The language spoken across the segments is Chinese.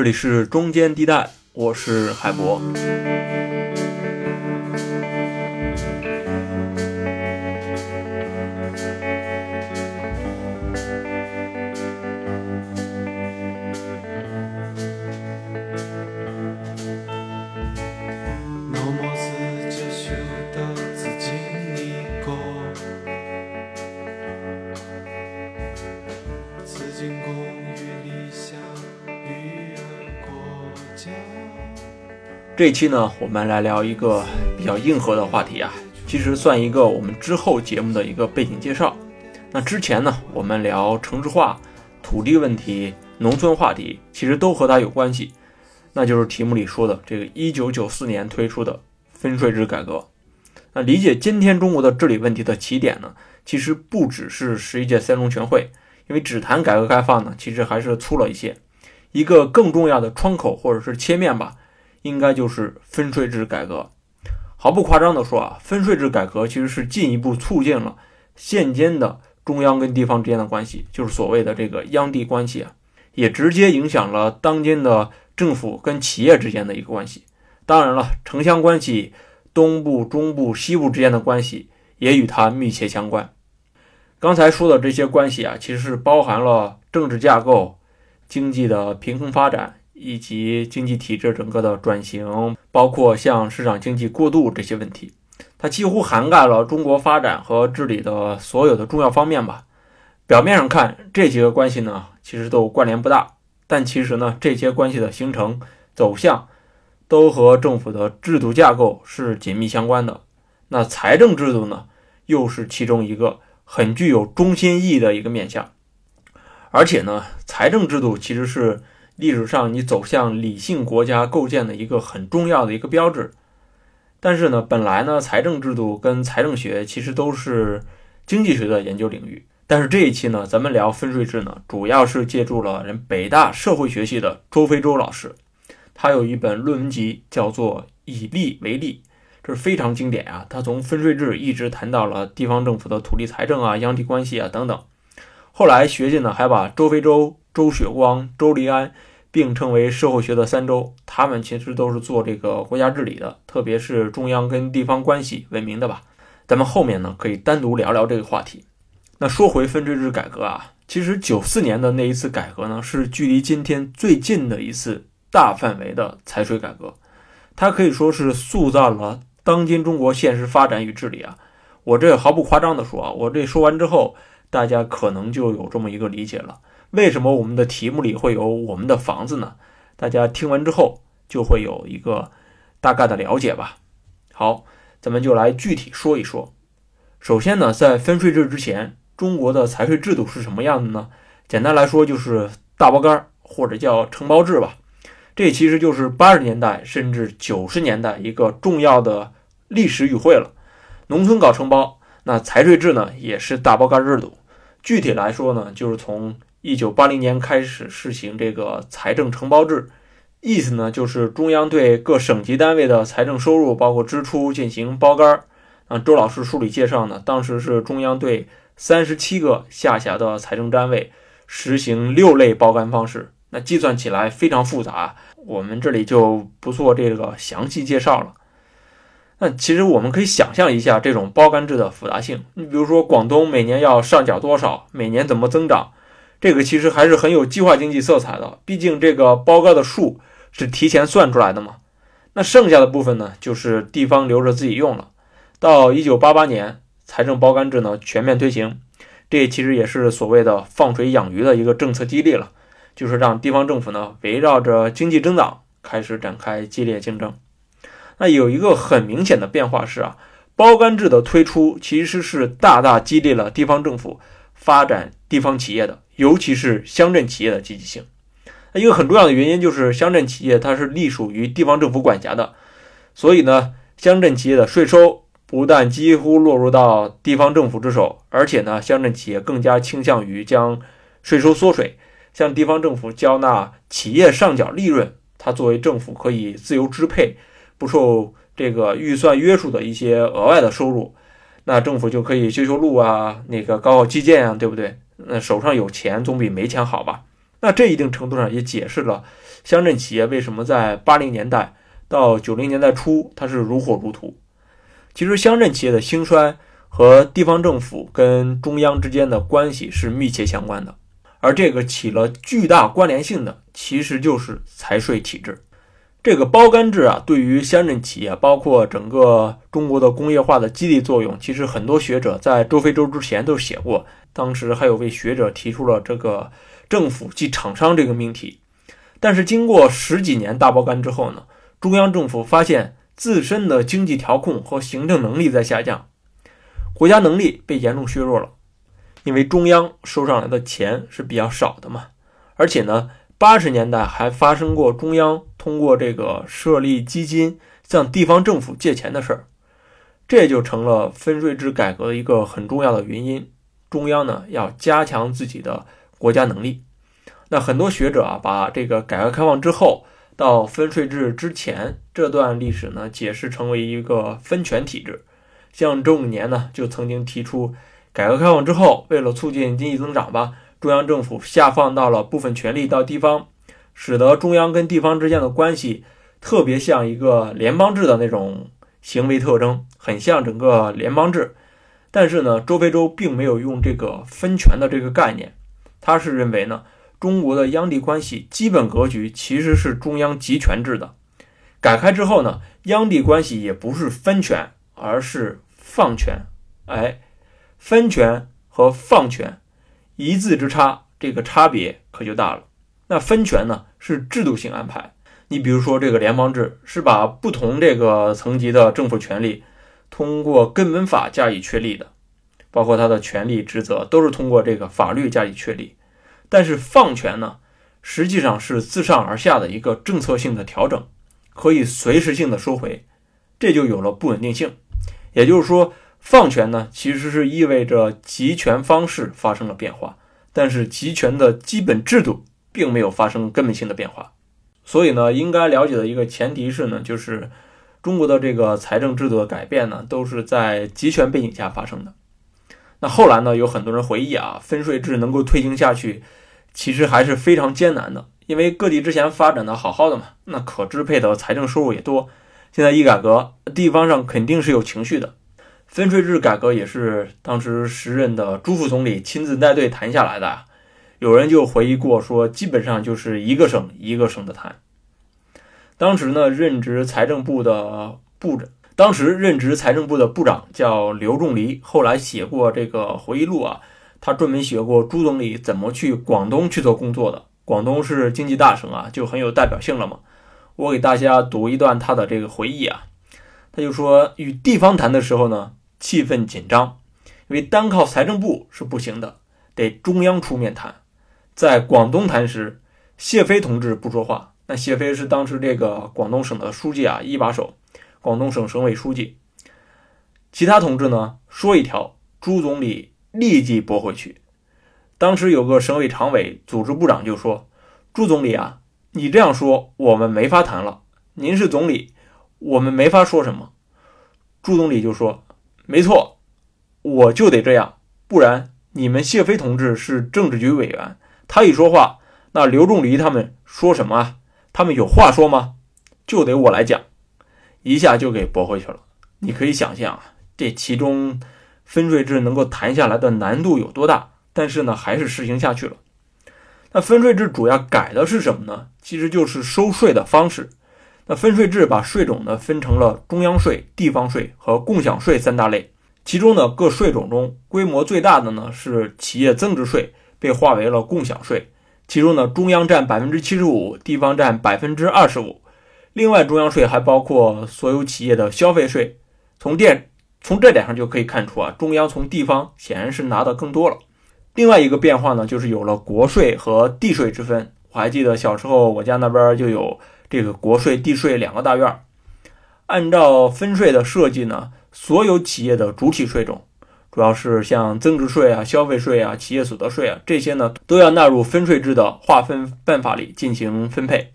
这里是中间地带，我是海博。这期呢，我们来聊一个比较硬核的话题啊，其实算一个我们之后节目的一个背景介绍。那之前呢，我们聊城市化、土地问题、农村话题，其实都和它有关系。那就是题目里说的这个一九九四年推出的分税制改革。那理解今天中国的治理问题的起点呢，其实不只是十一届三中全会，因为只谈改革开放呢，其实还是粗了一些。一个更重要的窗口或者是切面吧。应该就是分税制改革。毫不夸张地说啊，分税制改革其实是进一步促进了现今的中央跟地方之间的关系，就是所谓的这个央地关系啊，也直接影响了当今的政府跟企业之间的一个关系。当然了，城乡关系、东部、中部、西部之间的关系也与它密切相关。刚才说的这些关系啊，其实是包含了政治架构、经济的平衡发展。以及经济体制整个的转型，包括向市场经济过渡这些问题，它几乎涵盖了中国发展和治理的所有的重要方面吧。表面上看，这几个关系呢，其实都关联不大，但其实呢，这些关系的形成走向，都和政府的制度架构是紧密相关的。那财政制度呢，又是其中一个很具有中心意义的一个面向。而且呢，财政制度其实是。历史上，你走向理性国家构建的一个很重要的一个标志。但是呢，本来呢，财政制度跟财政学其实都是经济学的研究领域。但是这一期呢，咱们聊分税制呢，主要是借助了人北大社会学系的周飞舟老师，他有一本论文集叫做《以利为例》，这是非常经典啊。他从分税制一直谈到了地方政府的土地财政啊、央地关系啊等等。后来学界呢，还把周飞舟、周雪光、周黎安。并称为社会学的三周，他们其实都是做这个国家治理的，特别是中央跟地方关系闻名的吧。咱们后面呢可以单独聊聊这个话题。那说回分税制改革啊，其实九四年的那一次改革呢，是距离今天最近的一次大范围的财税改革，它可以说是塑造了当今中国现实发展与治理啊。我这毫不夸张的说啊，我这说完之后，大家可能就有这么一个理解了。为什么我们的题目里会有我们的房子呢？大家听完之后就会有一个大概的了解吧。好，咱们就来具体说一说。首先呢，在分税制之前，中国的财税制度是什么样的呢？简单来说就是大包干儿或者叫承包制吧。这其实就是八十年代甚至九十年代一个重要的历史语汇了。农村搞承包，那财税制呢也是大包干制度。具体来说呢，就是从一九八零年开始试行这个财政承包制，意思呢就是中央对各省级单位的财政收入包括支出进行包干儿。啊，周老师书里介绍呢，当时是中央对三十七个下辖的财政单位实行六类包干方式，那计算起来非常复杂，我们这里就不做这个详细介绍了。那其实我们可以想象一下这种包干制的复杂性，你比如说广东每年要上缴多少，每年怎么增长？这个其实还是很有计划经济色彩的，毕竟这个包干的数是提前算出来的嘛。那剩下的部分呢，就是地方留着自己用了。到一九八八年，财政包干制呢全面推行，这其实也是所谓的放水养鱼的一个政策激励了，就是让地方政府呢围绕着经济增长开始展开激烈竞争。那有一个很明显的变化是啊，包干制的推出其实是大大激励了地方政府发展地方企业的。尤其是乡镇企业的积极性，那一个很重要的原因就是乡镇企业它是隶属于地方政府管辖的，所以呢，乡镇企业的税收不但几乎落入到地方政府之手，而且呢，乡镇企业更加倾向于将税收缩水，向地方政府交纳企业上缴利润，它作为政府可以自由支配、不受这个预算约束的一些额外的收入，那政府就可以修修路啊，那个搞搞基建啊，对不对？那手上有钱总比没钱好吧？那这一定程度上也解释了乡镇企业为什么在八零年代到九零年代初它是如火如荼。其实乡镇企业的兴衰和地方政府跟中央之间的关系是密切相关的，而这个起了巨大关联性的，其实就是财税体制。这个包干制啊，对于乡镇企业，包括整个中国的工业化的激励作用，其实很多学者在周飞舟之前都写过。当时还有位学者提出了这个政府即厂商这个命题。但是经过十几年大包干之后呢，中央政府发现自身的经济调控和行政能力在下降，国家能力被严重削弱了，因为中央收上来的钱是比较少的嘛，而且呢。八十年代还发生过中央通过这个设立基金向地方政府借钱的事儿，这就成了分税制改革的一个很重要的原因。中央呢要加强自己的国家能力。那很多学者啊，把这个改革开放之后到分税制之前这段历史呢，解释成为一个分权体制。像周永年呢，就曾经提出，改革开放之后，为了促进经济增长吧。中央政府下放到了部分权力到地方，使得中央跟地方之间的关系特别像一个联邦制的那种行为特征，很像整个联邦制。但是呢，周飞舟并没有用这个分权的这个概念，他是认为呢，中国的央地关系基本格局其实是中央集权制的。改开之后呢，央地关系也不是分权，而是放权。哎，分权和放权。一字之差，这个差别可就大了。那分权呢是制度性安排，你比如说这个联邦制是把不同这个层级的政府权力通过根本法加以确立的，包括它的权利职责都是通过这个法律加以确立。但是放权呢，实际上是自上而下的一个政策性的调整，可以随时性的收回，这就有了不稳定性。也就是说。放权呢，其实是意味着集权方式发生了变化，但是集权的基本制度并没有发生根本性的变化。所以呢，应该了解的一个前提是呢，就是中国的这个财政制度的改变呢，都是在集权背景下发生的。那后来呢，有很多人回忆啊，分税制能够推行下去，其实还是非常艰难的，因为各地之前发展的好好的嘛，那可支配的财政收入也多，现在一改革，地方上肯定是有情绪的。分税制改革也是当时时任的朱副总理亲自带队谈下来的。有人就回忆过说，基本上就是一个省一个省的谈。当时呢，任职财政部的部长，当时任职财政部的部长叫刘仲藜，后来写过这个回忆录啊，他专门写过朱总理怎么去广东去做工作的。广东是经济大省啊，就很有代表性了嘛。我给大家读一段他的这个回忆啊，他就说，与地方谈的时候呢。气氛紧张，因为单靠财政部是不行的，得中央出面谈。在广东谈时，谢飞同志不说话。那谢飞是当时这个广东省的书记啊，一把手，广东省省委书记。其他同志呢，说一条，朱总理立即驳回去。当时有个省委常委、组织部长就说：“朱总理啊，你这样说，我们没法谈了。您是总理，我们没法说什么。”朱总理就说。没错，我就得这样，不然你们谢飞同志是政治局委员，他一说话，那刘仲藜他们说什么啊？他们有话说吗？就得我来讲，一下就给驳回去了。你可以想象啊，这其中分税制能够谈下来的难度有多大？但是呢，还是实行下去了。那分税制主要改的是什么呢？其实就是收税的方式。那分税制把税种呢分成了中央税、地方税和共享税三大类，其中呢各税种中规模最大的呢是企业增值税，被划为了共享税，其中呢中央占百分之七十五，地方占百分之二十五。另外，中央税还包括所有企业的消费税。从电从这点上就可以看出啊，中央从地方显然是拿的更多了。另外一个变化呢，就是有了国税和地税之分。我还记得小时候我家那边就有。这个国税、地税两个大院儿，按照分税的设计呢，所有企业的主体税种，主要是像增值税啊、消费税啊、企业所得税啊这些呢，都要纳入分税制的划分办法里进行分配。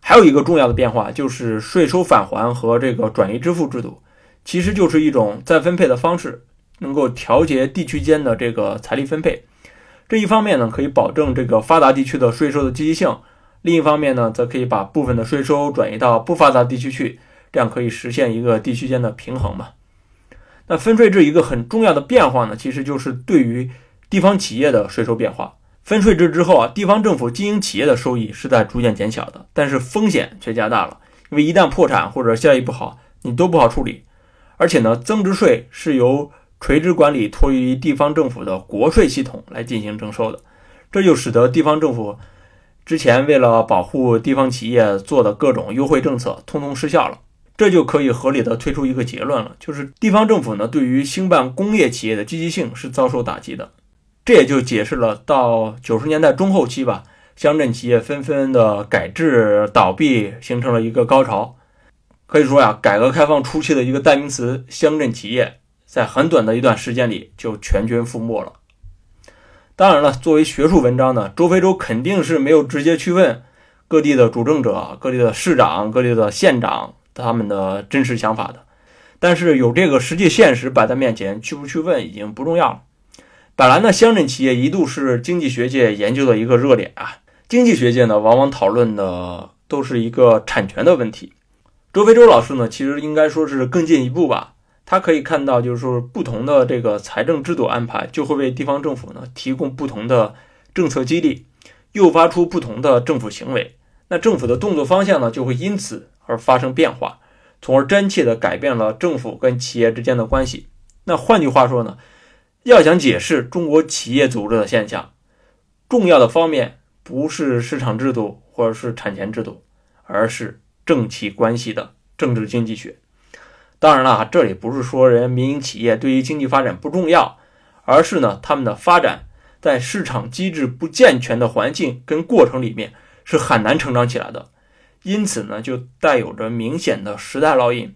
还有一个重要的变化就是税收返还和这个转移支付制度，其实就是一种再分配的方式，能够调节地区间的这个财力分配。这一方面呢，可以保证这个发达地区的税收的积极性；另一方面呢，则可以把部分的税收转移到不发达地区去，这样可以实现一个地区间的平衡嘛。那分税制一个很重要的变化呢，其实就是对于地方企业的税收变化。分税制之后啊，地方政府经营企业的收益是在逐渐减小的，但是风险却加大了，因为一旦破产或者效益不好，你都不好处理。而且呢，增值税是由垂直管理托于地方政府的国税系统来进行征收的，这就使得地方政府之前为了保护地方企业做的各种优惠政策通通失效了。这就可以合理的推出一个结论了，就是地方政府呢对于兴办工业企业的积极性是遭受打击的。这也就解释了到九十年代中后期吧，乡镇企业纷纷的改制倒闭，形成了一个高潮。可以说呀，改革开放初期的一个代名词“乡镇企业”。在很短的一段时间里就全军覆没了。当然了，作为学术文章呢，周飞舟肯定是没有直接去问各地的主政者、各地的市长、各地的县长他们的真实想法的。但是有这个实际现实摆在面前，去不去问已经不重要了。本来呢，乡镇企业一度是经济学界研究的一个热点啊。经济学界呢，往往讨论的都是一个产权的问题。周飞舟老师呢，其实应该说是更进一步吧。他可以看到，就是说，不同的这个财政制度安排，就会为地方政府呢提供不同的政策激励，诱发出不同的政府行为。那政府的动作方向呢，就会因此而发生变化，从而真切地改变了政府跟企业之间的关系。那换句话说呢，要想解释中国企业组织的现象，重要的方面不是市场制度或者是产权制度，而是政企关系的政治经济学。当然了，这里不是说人民营企业对于经济发展不重要，而是呢，他们的发展在市场机制不健全的环境跟过程里面是很难成长起来的，因此呢，就带有着明显的时代烙印。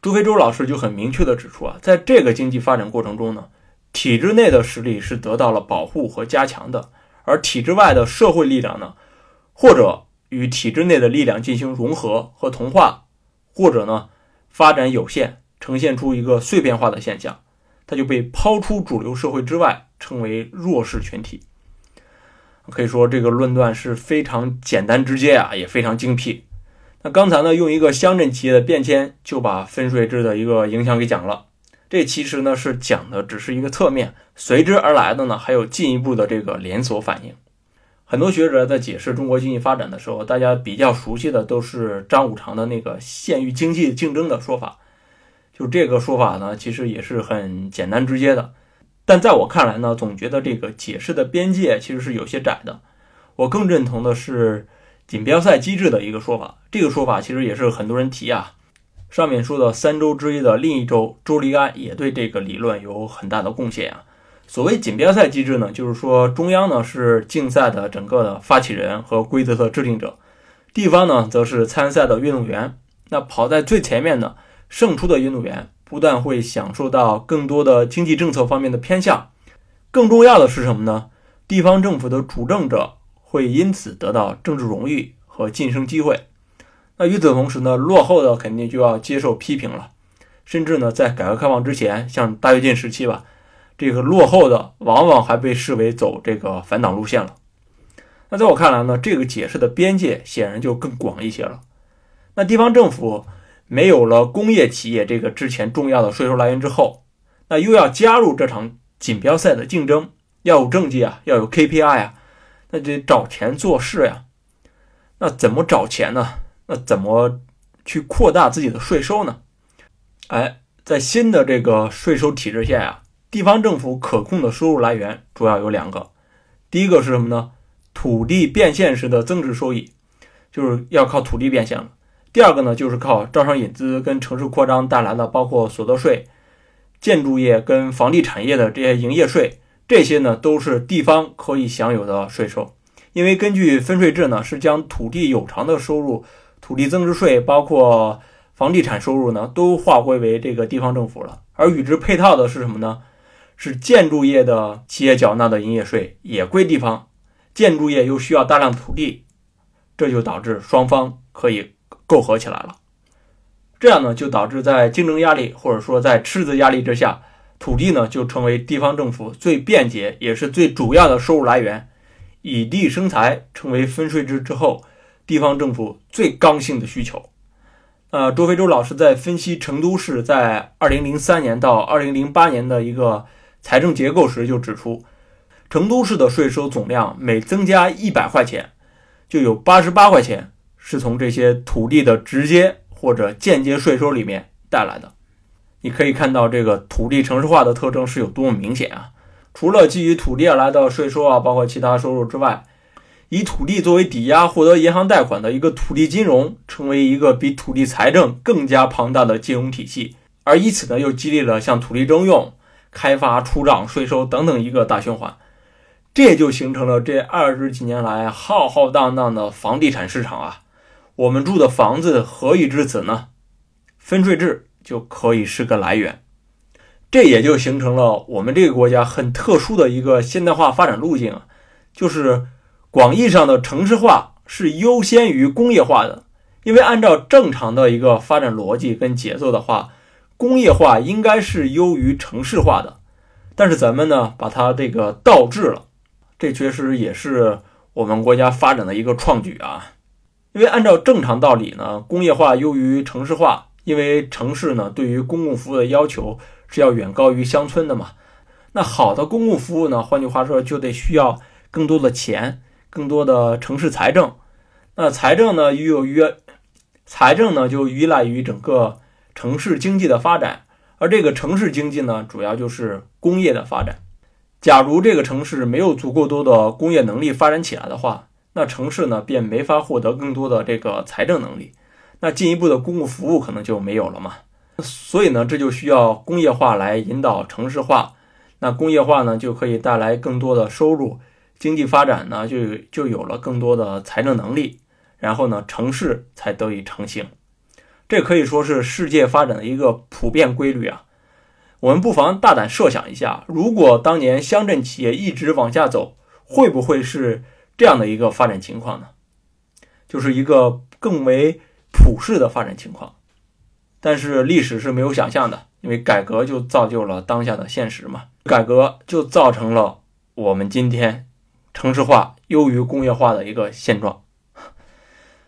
朱飞洲老师就很明确的指出啊，在这个经济发展过程中呢，体制内的实力是得到了保护和加强的，而体制外的社会力量呢，或者与体制内的力量进行融合和同化，或者呢。发展有限，呈现出一个碎片化的现象，它就被抛出主流社会之外，称为弱势群体。可以说，这个论断是非常简单直接啊，也非常精辟。那刚才呢，用一个乡镇企业的变迁，就把分税制的一个影响给讲了。这其实呢，是讲的只是一个侧面，随之而来的呢，还有进一步的这个连锁反应。很多学者在解释中国经济发展的时候，大家比较熟悉的都是张五常的那个“县域经济竞争”的说法。就这个说法呢，其实也是很简单直接的。但在我看来呢，总觉得这个解释的边界其实是有些窄的。我更认同的是锦标赛机制的一个说法。这个说法其实也是很多人提啊。上面说的三周之一的另一周周黎安也对这个理论有很大的贡献啊。所谓锦标赛机制呢，就是说中央呢是竞赛的整个的发起人和规则的制定者，地方呢则是参赛的运动员。那跑在最前面的胜出的运动员，不但会享受到更多的经济政策方面的偏向，更重要的是什么呢？地方政府的主政者会因此得到政治荣誉和晋升机会。那与此同时呢，落后的肯定就要接受批评了，甚至呢，在改革开放之前，像大跃进时期吧。这个落后的往往还被视为走这个反党路线了。那在我看来呢，这个解释的边界显然就更广一些了。那地方政府没有了工业企业这个之前重要的税收来源之后，那又要加入这场锦标赛的竞争，要有政绩啊，要有 KPI 啊，那得找钱做事呀。那怎么找钱呢？那怎么去扩大自己的税收呢？哎，在新的这个税收体制下呀。地方政府可控的收入来源主要有两个，第一个是什么呢？土地变现时的增值收益，就是要靠土地变现了。第二个呢，就是靠招商引资跟城市扩张带来的，包括所得税、建筑业跟房地产业的这些营业税，这些呢都是地方可以享有的税收。因为根据分税制呢，是将土地有偿的收入、土地增值税，包括房地产收入呢，都划归为这个地方政府了。而与之配套的是什么呢？是建筑业的企业缴纳的营业税也归地方，建筑业又需要大量土地，这就导致双方可以媾和起来了。这样呢，就导致在竞争压力或者说在赤字压力之下，土地呢就成为地方政府最便捷也是最主要的收入来源。以地生财成为分税制之后，地方政府最刚性的需求。呃，周飞舟老师在分析成都市在2003年到2008年的一个财政结构时就指出，成都市的税收总量每增加一百块钱，就有八十八块钱是从这些土地的直接或者间接税收里面带来的。你可以看到这个土地城市化的特征是有多么明显啊！除了基于土地而来的税收啊，包括其他收入之外，以土地作为抵押获得银行贷款的一个土地金融，成为一个比土地财政更加庞大的金融体系，而以此呢，又激励了像土地征用、开发、出让、税收等等一个大循环，这也就形成了这二十几年来浩浩荡荡的房地产市场啊。我们住的房子何以至此呢？分税制就可以是个来源。这也就形成了我们这个国家很特殊的一个现代化发展路径，就是广义上的城市化是优先于工业化的。因为按照正常的一个发展逻辑跟节奏的话，工业化应该是优于城市化的。但是咱们呢，把它这个倒置了，这确实也是我们国家发展的一个创举啊。因为按照正常道理呢，工业化优于城市化，因为城市呢对于公共服务的要求。是要远高于乡村的嘛？那好的公共服务呢？换句话说，就得需要更多的钱，更多的城市财政。那财政呢，又约财政呢，就依赖于整个城市经济的发展。而这个城市经济呢，主要就是工业的发展。假如这个城市没有足够多的工业能力发展起来的话，那城市呢，便没法获得更多的这个财政能力。那进一步的公共服务可能就没有了嘛？所以呢，这就需要工业化来引导城市化。那工业化呢，就可以带来更多的收入，经济发展呢，就就有了更多的财政能力。然后呢，城市才得以成型。这可以说是世界发展的一个普遍规律啊。我们不妨大胆设想一下，如果当年乡镇企业一直往下走，会不会是这样的一个发展情况呢？就是一个更为普世的发展情况。但是历史是没有想象的，因为改革就造就了当下的现实嘛。改革就造成了我们今天城市化优于工业化的一个现状。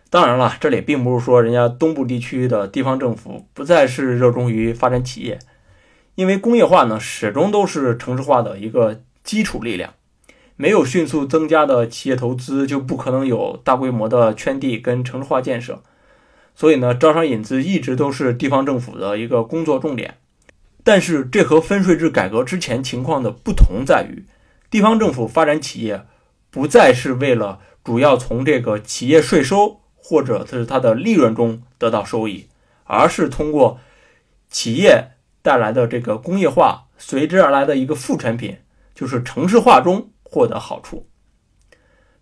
当然了，这里并不是说人家东部地区的地方政府不再是热衷于发展企业，因为工业化呢始终都是城市化的一个基础力量。没有迅速增加的企业投资，就不可能有大规模的圈地跟城市化建设。所以呢，招商引资一直都是地方政府的一个工作重点。但是，这和分税制改革之前情况的不同在于，地方政府发展企业不再是为了主要从这个企业税收或者是它的利润中得到收益，而是通过企业带来的这个工业化随之而来的一个副产品，就是城市化中获得好处。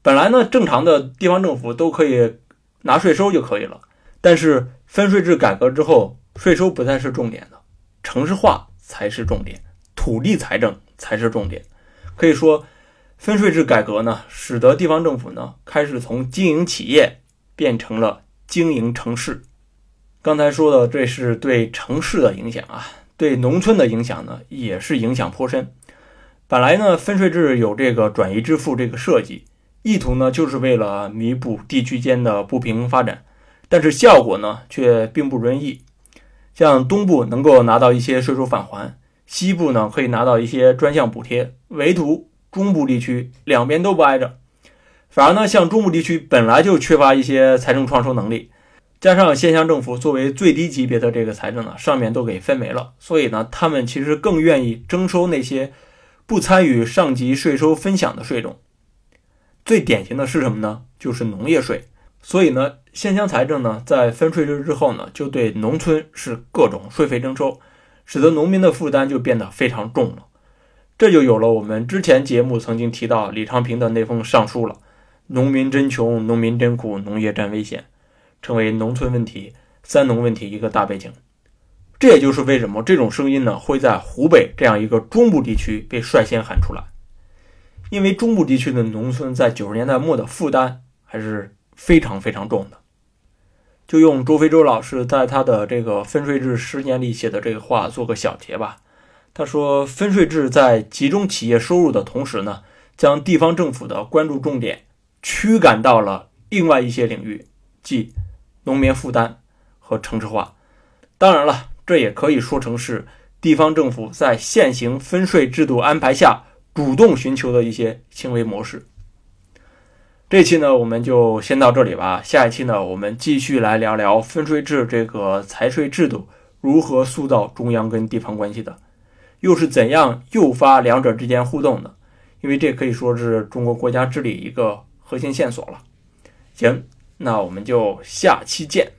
本来呢，正常的地方政府都可以拿税收就可以了。但是分税制改革之后，税收不再是重点的，城市化才是重点，土地财政才是重点。可以说，分税制改革呢，使得地方政府呢开始从经营企业变成了经营城市。刚才说的这是对城市的影响啊，对农村的影响呢也是影响颇深。本来呢，分税制有这个转移支付这个设计，意图呢就是为了弥补地区间的不平衡发展。但是效果呢，却并不如意。像东部能够拿到一些税收返还，西部呢可以拿到一些专项补贴，唯独中部地区两边都不挨着。反而呢，像中部地区本来就缺乏一些财政创收能力，加上县乡政府作为最低级别的这个财政呢，上面都给分没了，所以呢，他们其实更愿意征收那些不参与上级税收分享的税种。最典型的是什么呢？就是农业税。所以呢，县乡财政呢，在分税制之后呢，就对农村是各种税费征收，使得农民的负担就变得非常重了。这就有了我们之前节目曾经提到李昌平的那封上书了：“农民真穷，农民真苦，农业真危险”，成为农村问题、三农问题一个大背景。这也就是为什么这种声音呢，会在湖北这样一个中部地区被率先喊出来，因为中部地区的农村在九十年代末的负担还是。非常非常重的，就用周飞舟老师在他的这个分税制十年里写的这个话做个小结吧。他说，分税制在集中企业收入的同时呢，将地方政府的关注重点驱赶到了另外一些领域，即农民负担和城市化。当然了，这也可以说成是地方政府在现行分税制度安排下主动寻求的一些行为模式。这期呢，我们就先到这里吧。下一期呢，我们继续来聊聊分税制这个财税制度如何塑造中央跟地方关系的。又是怎样诱发两者之间互动的？因为这可以说是中国国家治理一个核心线索了。行，那我们就下期见。